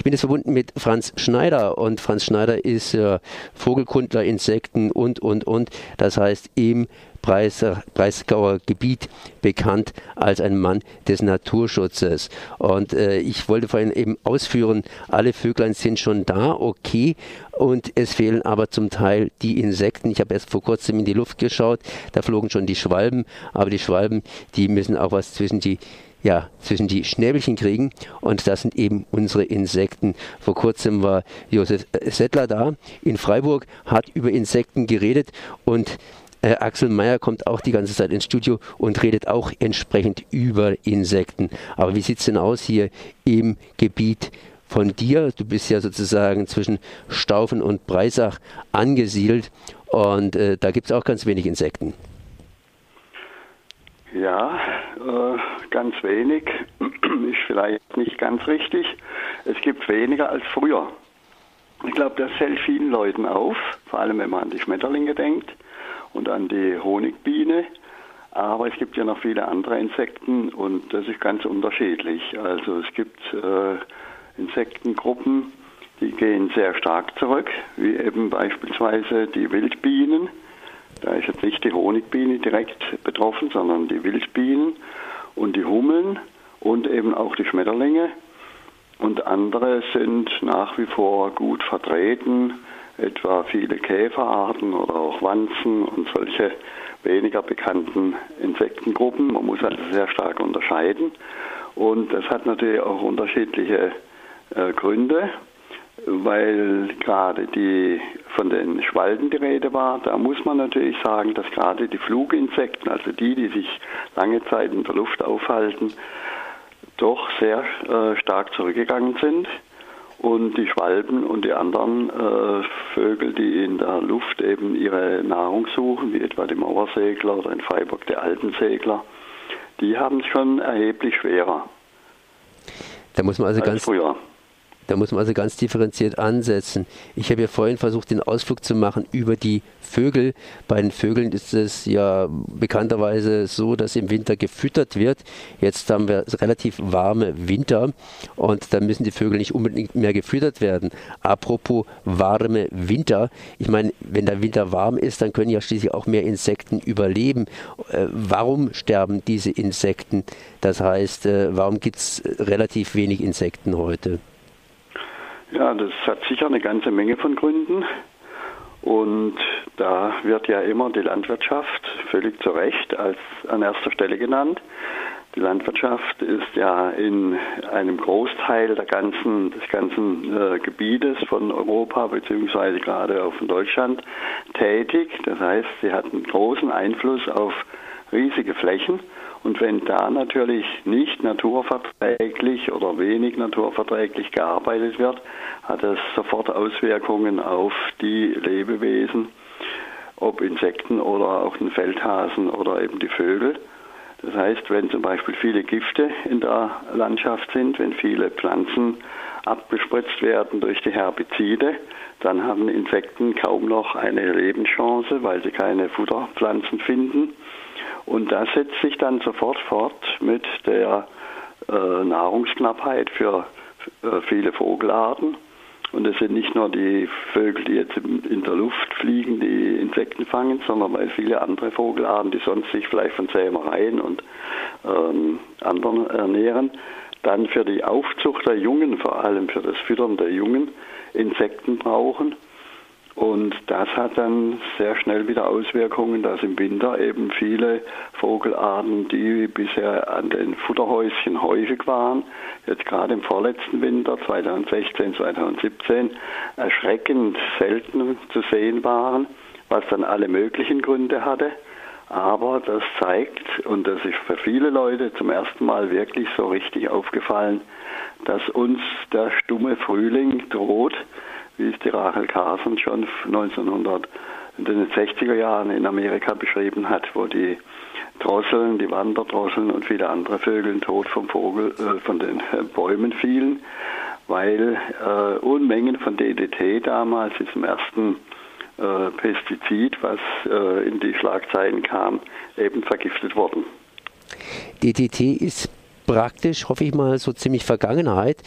Ich bin jetzt verbunden mit Franz Schneider und Franz Schneider ist äh, Vogelkundler, Insekten und, und, und. Das heißt, im Breisgauer Gebiet bekannt als ein Mann des Naturschutzes. Und äh, ich wollte vorhin eben ausführen, alle Vöglein sind schon da, okay, und es fehlen aber zum Teil die Insekten. Ich habe erst vor kurzem in die Luft geschaut, da flogen schon die Schwalben, aber die Schwalben, die müssen auch was zwischen die ja, zwischen die Schnäbelchen kriegen und das sind eben unsere Insekten. Vor kurzem war Josef Settler da in Freiburg, hat über Insekten geredet und äh, Axel Meyer kommt auch die ganze Zeit ins Studio und redet auch entsprechend über Insekten. Aber wie sieht es denn aus hier im Gebiet von dir? Du bist ja sozusagen zwischen Staufen und Breisach angesiedelt und äh, da gibt es auch ganz wenig Insekten. Ja, äh, ganz wenig ist vielleicht nicht ganz richtig. Es gibt weniger als früher. Ich glaube, das fällt vielen Leuten auf, vor allem wenn man an die Schmetterlinge denkt und an die Honigbiene. Aber es gibt ja noch viele andere Insekten und das ist ganz unterschiedlich. Also es gibt äh, Insektengruppen, die gehen sehr stark zurück, wie eben beispielsweise die Wildbienen. Da ist jetzt nicht die Honigbiene direkt betroffen, sondern die Wildbienen und die Hummeln und eben auch die Schmetterlinge. Und andere sind nach wie vor gut vertreten etwa viele Käferarten oder auch Wanzen und solche weniger bekannten Insektengruppen. Man muss also sehr stark unterscheiden. Und das hat natürlich auch unterschiedliche äh, Gründe, weil gerade die von den Schwalben die Rede war. Da muss man natürlich sagen, dass gerade die Fluginsekten, also die, die sich lange Zeit in der Luft aufhalten, doch sehr äh, stark zurückgegangen sind und die Schwalben und die anderen äh, Vögel, die in der Luft eben ihre Nahrung suchen, wie etwa die Mauersegler oder in Freiburg die Alpensegler, die haben es schon erheblich schwerer. Da muss man also ganz früher. Da muss man also ganz differenziert ansetzen. Ich habe ja vorhin versucht, den Ausflug zu machen über die Vögel. Bei den Vögeln ist es ja bekannterweise so, dass im Winter gefüttert wird. Jetzt haben wir relativ warme Winter und da müssen die Vögel nicht unbedingt mehr gefüttert werden. Apropos warme Winter. Ich meine, wenn der Winter warm ist, dann können ja schließlich auch mehr Insekten überleben. Äh, warum sterben diese Insekten? Das heißt, äh, warum gibt es relativ wenig Insekten heute? Ja, das hat sicher eine ganze Menge von Gründen. Und da wird ja immer die Landwirtschaft völlig zu Recht als an erster Stelle genannt. Die Landwirtschaft ist ja in einem Großteil der ganzen, des ganzen äh, Gebietes von Europa beziehungsweise gerade auch von Deutschland tätig. Das heißt, sie hat einen großen Einfluss auf riesige Flächen. Und wenn da natürlich nicht naturverträglich oder wenig naturverträglich gearbeitet wird, hat das sofort Auswirkungen auf die Lebewesen, ob Insekten oder auch den Feldhasen oder eben die Vögel. Das heißt, wenn zum Beispiel viele Gifte in der Landschaft sind, wenn viele Pflanzen abbespritzt werden durch die Herbizide, dann haben Insekten kaum noch eine Lebenschance, weil sie keine Futterpflanzen finden. Und das setzt sich dann sofort fort mit der äh, Nahrungsknappheit für äh, viele Vogelarten. Und es sind nicht nur die Vögel, die jetzt in der Luft fliegen, die Insekten fangen, sondern weil viele andere Vogelarten, die sonst sich vielleicht von Sämereien und ähm, anderen ernähren, dann für die Aufzucht der Jungen, vor allem für das Füttern der Jungen, Insekten brauchen. Und das hat dann sehr schnell wieder Auswirkungen, dass im Winter eben viele Vogelarten, die bisher an den Futterhäuschen häufig waren, jetzt gerade im vorletzten Winter 2016, 2017 erschreckend selten zu sehen waren, was dann alle möglichen Gründe hatte. Aber das zeigt, und das ist für viele Leute zum ersten Mal wirklich so richtig aufgefallen, dass uns der stumme Frühling droht, wie es die Rachel Carson schon 1900 in den 60er Jahren in Amerika beschrieben hat, wo die Drosseln, die Wanderdrosseln und viele andere Vögel tot vom Vogel, äh, von den äh, Bäumen fielen, weil äh, Unmengen von DDT damals, diesem ersten äh, Pestizid, was äh, in die Schlagzeilen kam, eben vergiftet wurden. DDT ist praktisch, hoffe ich mal, so ziemlich Vergangenheit.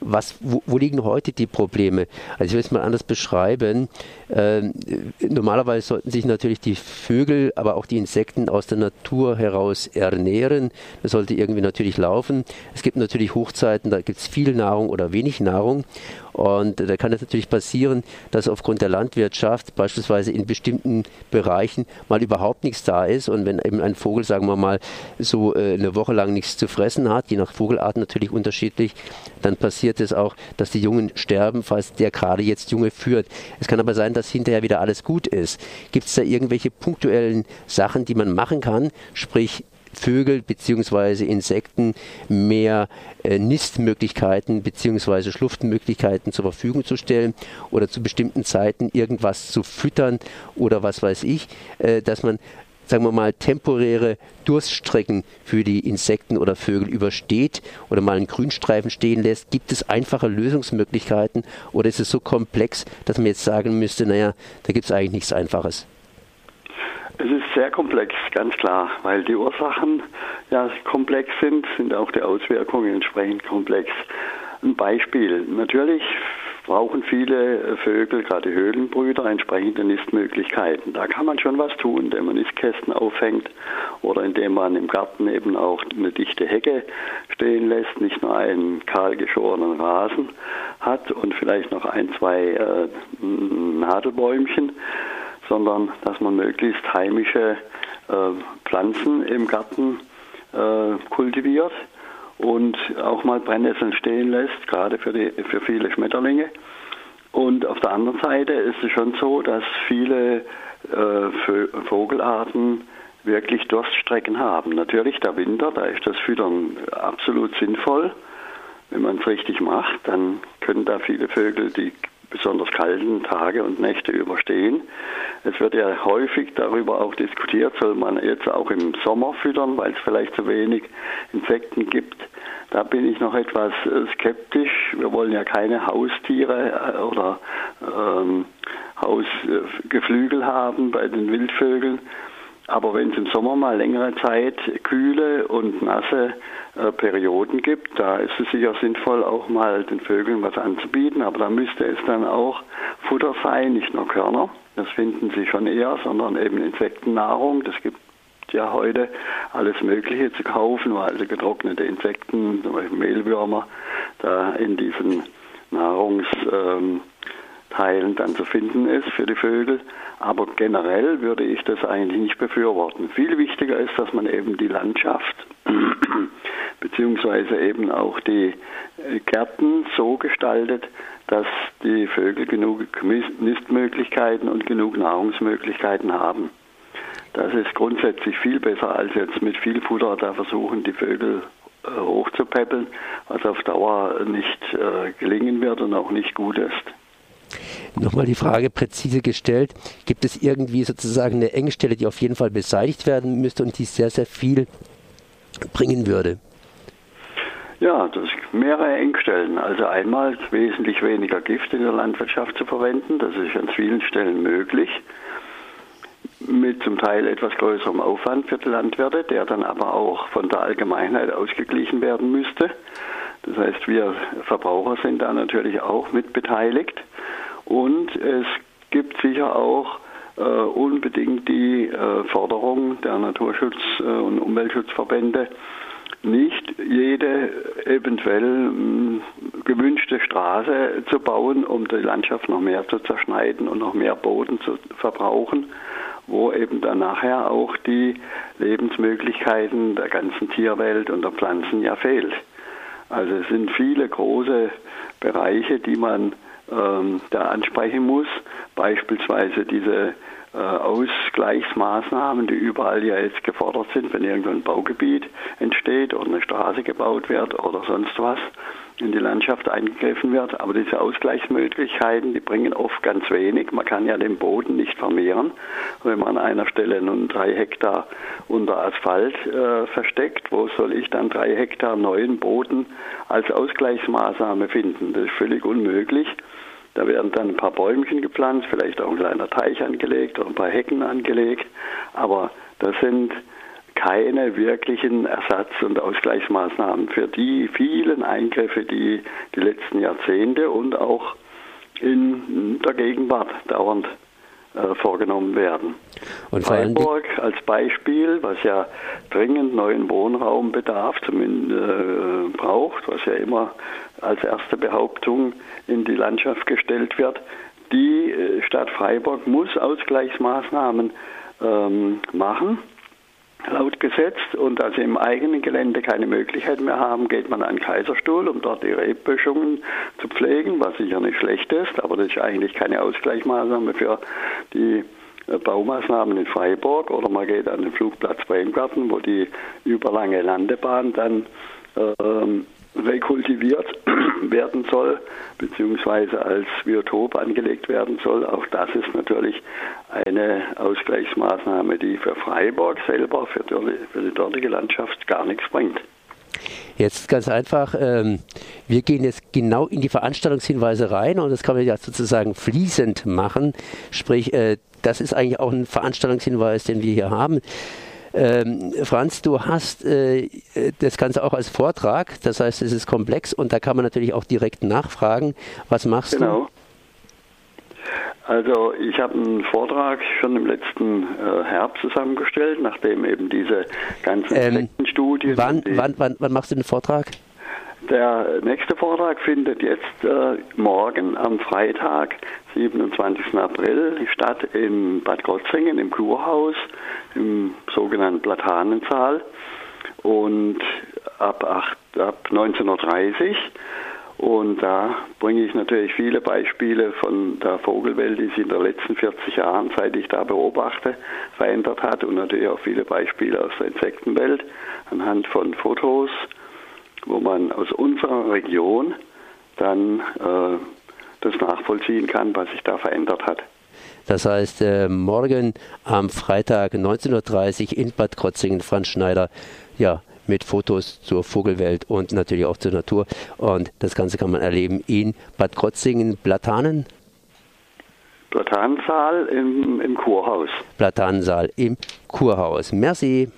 Was, wo, wo liegen heute die Probleme? Also ich will es mal anders beschreiben. Ähm, normalerweise sollten sich natürlich die Vögel, aber auch die Insekten aus der Natur heraus ernähren. Das sollte irgendwie natürlich laufen. Es gibt natürlich Hochzeiten, da gibt es viel Nahrung oder wenig Nahrung. Und da kann es natürlich passieren, dass aufgrund der Landwirtschaft beispielsweise in bestimmten Bereichen mal überhaupt nichts da ist. Und wenn eben ein Vogel, sagen wir mal, so äh, eine Woche lang nichts zu fressen hat, je nach Vogelarten natürlich unterschiedlich, dann passiert es auch, dass die Jungen sterben, falls der gerade jetzt Junge führt. Es kann aber sein, dass hinterher wieder alles gut ist. Gibt es da irgendwelche punktuellen Sachen, die man machen kann? Sprich, Vögel bzw. Insekten mehr äh, Nistmöglichkeiten bzw. Schluftmöglichkeiten zur Verfügung zu stellen oder zu bestimmten Zeiten irgendwas zu füttern oder was weiß ich, äh, dass man sagen wir mal, temporäre Durststrecken für die Insekten oder Vögel übersteht oder mal einen Grünstreifen stehen lässt? Gibt es einfache Lösungsmöglichkeiten oder ist es so komplex, dass man jetzt sagen müsste, naja, da gibt es eigentlich nichts Einfaches? Es ist sehr komplex, ganz klar, weil die Ursachen ja komplex sind, sind auch die Auswirkungen entsprechend komplex. Ein Beispiel. Natürlich brauchen viele Vögel, gerade Höhlenbrüder, entsprechende Nistmöglichkeiten. Da kann man schon was tun, indem man Nistkästen aufhängt oder indem man im Garten eben auch eine dichte Hecke stehen lässt, nicht nur einen kahl geschorenen Rasen hat und vielleicht noch ein, zwei äh, Nadelbäumchen sondern dass man möglichst heimische äh, Pflanzen im Garten äh, kultiviert und auch mal Brennnesseln stehen lässt, gerade für, die, für viele Schmetterlinge. Und auf der anderen Seite ist es schon so, dass viele äh, Vogelarten wirklich Durststrecken haben. Natürlich der Winter, da ist das Füttern absolut sinnvoll. Wenn man es richtig macht, dann können da viele Vögel die besonders kalten Tage und Nächte überstehen. Es wird ja häufig darüber auch diskutiert, soll man jetzt auch im Sommer füttern, weil es vielleicht zu wenig Insekten gibt. Da bin ich noch etwas äh, skeptisch. Wir wollen ja keine Haustiere äh, oder ähm, Hausgeflügel haben bei den Wildvögeln. Aber wenn es im Sommer mal längere Zeit kühle und nasse äh, Perioden gibt, da ist es sicher sinnvoll, auch mal den Vögeln was anzubieten. Aber da müsste es dann auch Futter sein, nicht nur Körner. Das finden sie schon eher, sondern eben Insektennahrung. Das gibt ja heute alles Mögliche zu kaufen, also getrocknete Insekten, zum Beispiel Mehlwürmer, da in diesen Nahrungs... Ähm, Teilen dann zu finden ist für die Vögel. Aber generell würde ich das eigentlich nicht befürworten. Viel wichtiger ist, dass man eben die Landschaft beziehungsweise eben auch die äh, Gärten so gestaltet, dass die Vögel genug Nistmöglichkeiten und genug Nahrungsmöglichkeiten haben. Das ist grundsätzlich viel besser als jetzt mit viel Futter da versuchen, die Vögel äh, hochzupäppeln, was auf Dauer nicht äh, gelingen wird und auch nicht gut ist. Nochmal die Frage präzise gestellt, gibt es irgendwie sozusagen eine Engstelle, die auf jeden Fall beseitigt werden müsste und die sehr, sehr viel bringen würde? Ja, das sind mehrere Engstellen. Also einmal wesentlich weniger Gift in der Landwirtschaft zu verwenden, das ist an vielen Stellen möglich mit zum Teil etwas größerem Aufwand für die Landwirte, der dann aber auch von der Allgemeinheit ausgeglichen werden müsste. Das heißt, wir Verbraucher sind da natürlich auch mit beteiligt. Und es gibt sicher auch äh, unbedingt die äh, Forderung der Naturschutz- äh, und Umweltschutzverbände, nicht jede eventuell mh, mm, gewünschte Straße zu bauen, um die Landschaft noch mehr zu zerschneiden und noch mehr Boden zu verbrauchen, wo eben dann nachher auch die Lebensmöglichkeiten der ganzen Tierwelt und der Pflanzen ja fehlt. Also es sind viele große Bereiche, die man ähm, da ansprechen muss. Beispielsweise diese äh, Ausgleichsmaßnahmen, die überall ja jetzt gefordert sind, wenn irgendein Baugebiet entsteht oder eine Straße gebaut wird oder sonst was in die Landschaft eingegriffen wird. Aber diese Ausgleichsmöglichkeiten, die bringen oft ganz wenig. Man kann ja den Boden nicht vermehren. Wenn man an einer Stelle nun drei Hektar unter Asphalt äh, versteckt, wo soll ich dann drei Hektar neuen Boden als Ausgleichsmaßnahme finden? Das ist völlig unmöglich. Da werden dann ein paar Bäumchen gepflanzt, vielleicht auch ein kleiner Teich angelegt oder ein paar Hecken angelegt. Aber das sind keine wirklichen Ersatz- und Ausgleichsmaßnahmen für die vielen Eingriffe, die die letzten Jahrzehnte und auch in der Gegenwart dauernd äh, vorgenommen werden. Und Freiburg als Beispiel, was ja dringend neuen Wohnraum bedarf, zumindest äh, braucht, was ja immer als erste Behauptung in die Landschaft gestellt wird, die äh, Stadt Freiburg muss Ausgleichsmaßnahmen ähm, machen laut Gesetz und da sie im eigenen Gelände keine Möglichkeit mehr haben, geht man an den Kaiserstuhl, um dort die Rebböschungen zu pflegen, was sicher nicht schlecht ist, aber das ist eigentlich keine Ausgleichsmaßnahme für die äh, Baumaßnahmen in Freiburg. Oder man geht an den Flugplatz Weingarten, wo die überlange Landebahn dann ähm, rekultiviert werden soll, beziehungsweise als Biotop angelegt werden soll. Auch das ist natürlich eine Ausgleichsmaßnahme, die für Freiburg selber, für die, für die dortige Landschaft gar nichts bringt. Jetzt ganz einfach, ähm, wir gehen jetzt genau in die Veranstaltungshinweise rein und das kann man ja sozusagen fließend machen. Sprich, äh, das ist eigentlich auch ein Veranstaltungshinweis, den wir hier haben. Ähm, Franz, du hast äh, das Ganze auch als Vortrag, das heißt, es ist komplex und da kann man natürlich auch direkt nachfragen. Was machst genau. du? Also ich habe einen Vortrag schon im letzten äh, Herbst zusammengestellt, nachdem eben diese ganzen ähm, Studien. Wann, wann, wann, wann machst du den Vortrag? Der nächste Vortrag findet jetzt äh, morgen am Freitag, 27. April, statt in Bad Gottzingen im Kurhaus im sogenannten Platanensaal und ab, 8, ab 1930. Und da bringe ich natürlich viele Beispiele von der Vogelwelt, die sich in den letzten 40 Jahren, seit ich da beobachte, verändert hat und natürlich auch viele Beispiele aus der Insektenwelt anhand von Fotos wo man aus unserer Region dann äh, das nachvollziehen kann, was sich da verändert hat. Das heißt, äh, morgen am Freitag 19.30 Uhr in Bad Krotzingen, Franz Schneider, ja, mit Fotos zur Vogelwelt und natürlich auch zur Natur. Und das Ganze kann man erleben in Bad Krotzingen, Platanen. Platanensaal im, im Kurhaus. Platanensaal im Kurhaus. Merci.